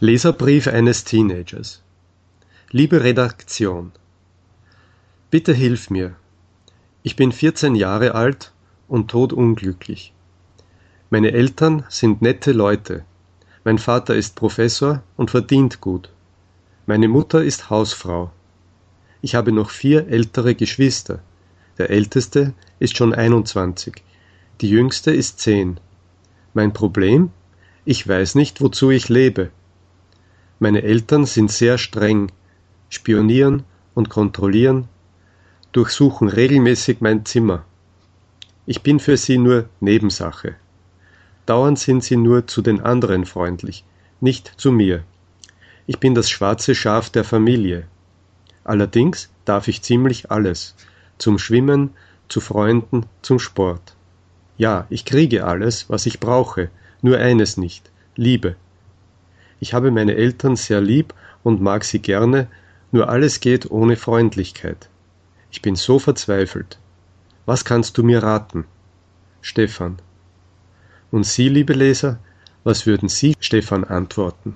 Leserbrief eines Teenagers Liebe Redaktion, Bitte hilf mir. Ich bin 14 Jahre alt und todunglücklich. Meine Eltern sind nette Leute. Mein Vater ist Professor und verdient gut. Meine Mutter ist Hausfrau. Ich habe noch vier ältere Geschwister. Der älteste ist schon 21. Die jüngste ist 10. Mein Problem? Ich weiß nicht, wozu ich lebe. Meine Eltern sind sehr streng, spionieren und kontrollieren, durchsuchen regelmäßig mein Zimmer. Ich bin für sie nur Nebensache. Dauernd sind sie nur zu den anderen freundlich, nicht zu mir. Ich bin das schwarze Schaf der Familie. Allerdings darf ich ziemlich alles. Zum Schwimmen, zu Freunden, zum Sport. Ja, ich kriege alles, was ich brauche, nur eines nicht Liebe. Ich habe meine Eltern sehr lieb und mag sie gerne, nur alles geht ohne Freundlichkeit. Ich bin so verzweifelt. Was kannst du mir raten? Stefan. Und Sie, liebe Leser, was würden Sie Stefan antworten?